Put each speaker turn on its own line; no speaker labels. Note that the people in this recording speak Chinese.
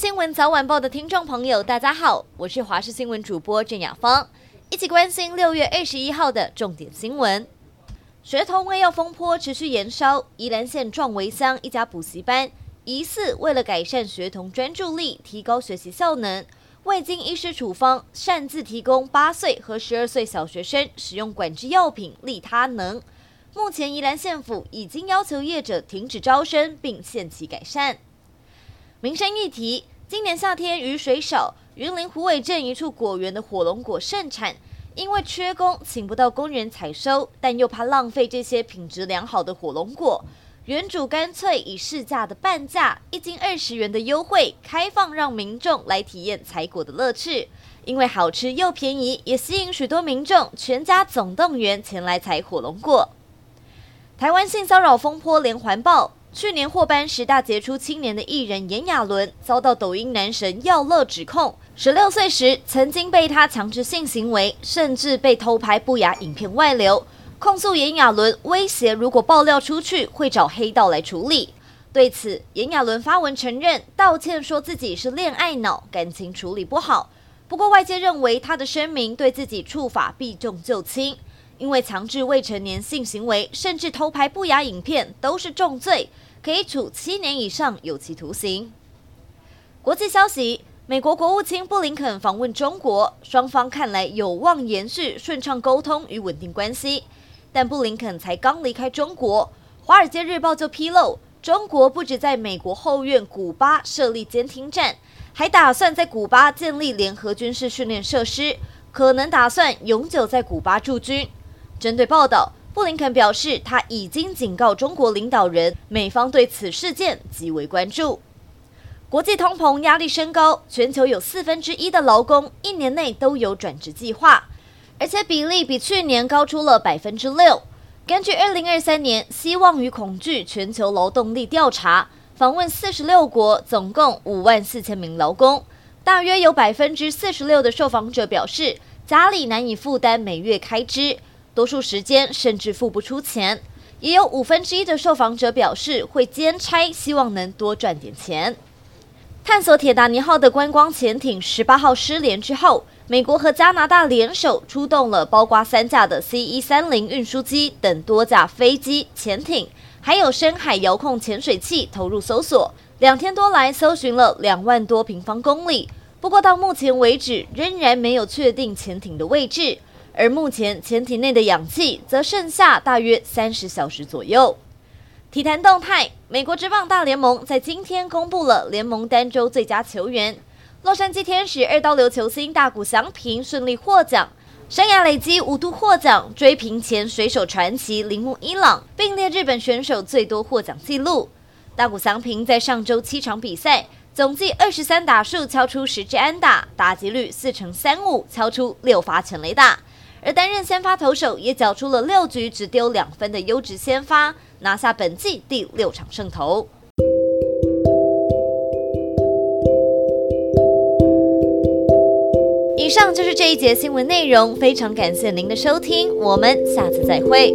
新闻早晚报的听众朋友，大家好，我是华视新闻主播郑雅芳，一起关心六月二十一号的重点新闻。学童喂药风波持续延烧，宜兰县壮围乡一家补习班疑似为了改善学童专注力、提高学习效能，未经医师处方，擅自提供八岁和十二岁小学生使用管制药品利他能。目前宜兰县府已经要求业者停止招生，并限期改善。民生议题：今年夏天雨水少，云林虎尾镇一处果园的火龙果盛产。因为缺工，请不到工人采收，但又怕浪费这些品质良好的火龙果，园主干脆以市价的半价，一斤二十元的优惠，开放让民众来体验采果的乐趣。因为好吃又便宜，也吸引许多民众全家总动员前来采火龙果。台湾性骚扰风波连环爆。去年获颁十大杰出青年的艺人炎亚纶遭到抖音男神耀乐指控，十六岁时曾经被他强制性行为，甚至被偷拍不雅影片外流，控诉炎亚纶威胁如果爆料出去会找黑道来处理。对此，炎亚纶发文承认道歉，说自己是恋爱脑，感情处理不好。不过外界认为他的声明对自己处罚避重就轻。因为强制未成年性行为，甚至偷拍不雅影片都是重罪，可以处七年以上有期徒刑。国际消息：美国国务卿布林肯访问中国，双方看来有望延续顺畅沟通与稳定关系。但布林肯才刚离开中国，《华尔街日报》就披露，中国不止在美国后院古巴设立监听站，还打算在古巴建立联合军事训练设施，可能打算永久在古巴驻军。针对报道，布林肯表示，他已经警告中国领导人，美方对此事件极为关注。国际通膨压力升高，全球有四分之一的劳工一年内都有转职计划，而且比例比去年高出了百分之六。根据二零二三年希望与恐惧全球劳动力调查，访问四十六国，总共五万四千名劳工，大约有百分之四十六的受访者表示，家里难以负担每月开支。多数时间甚至付不出钱，也有五分之一的受访者表示会兼差，希望能多赚点钱。探索铁达尼号的观光潜艇十八号失联之后，美国和加拿大联手出动了包括三架的 C 一三零运输机等多架飞机、潜艇，还有深海遥控潜水器投入搜索。两天多来，搜寻了两万多平方公里，不过到目前为止仍然没有确定潜艇的位置。而目前潜艇内的氧气则剩下大约三十小时左右。体坛动态：美国职棒大联盟在今天公布了联盟单周最佳球员，洛杉矶天使二刀流球星大谷翔平顺利获奖，生涯累积五度获奖，追平前水手传奇铃木一朗，并列日本选手最多获奖纪录。大谷翔平在上周七场比赛，总计二十三打数敲出十支安打，打击率四成三五，敲出六发全垒打。而担任先发投手，也缴出了六局只丢两分的优质先发，拿下本季第六场胜投。以上就是这一节新闻内容，非常感谢您的收听，我们下次再会。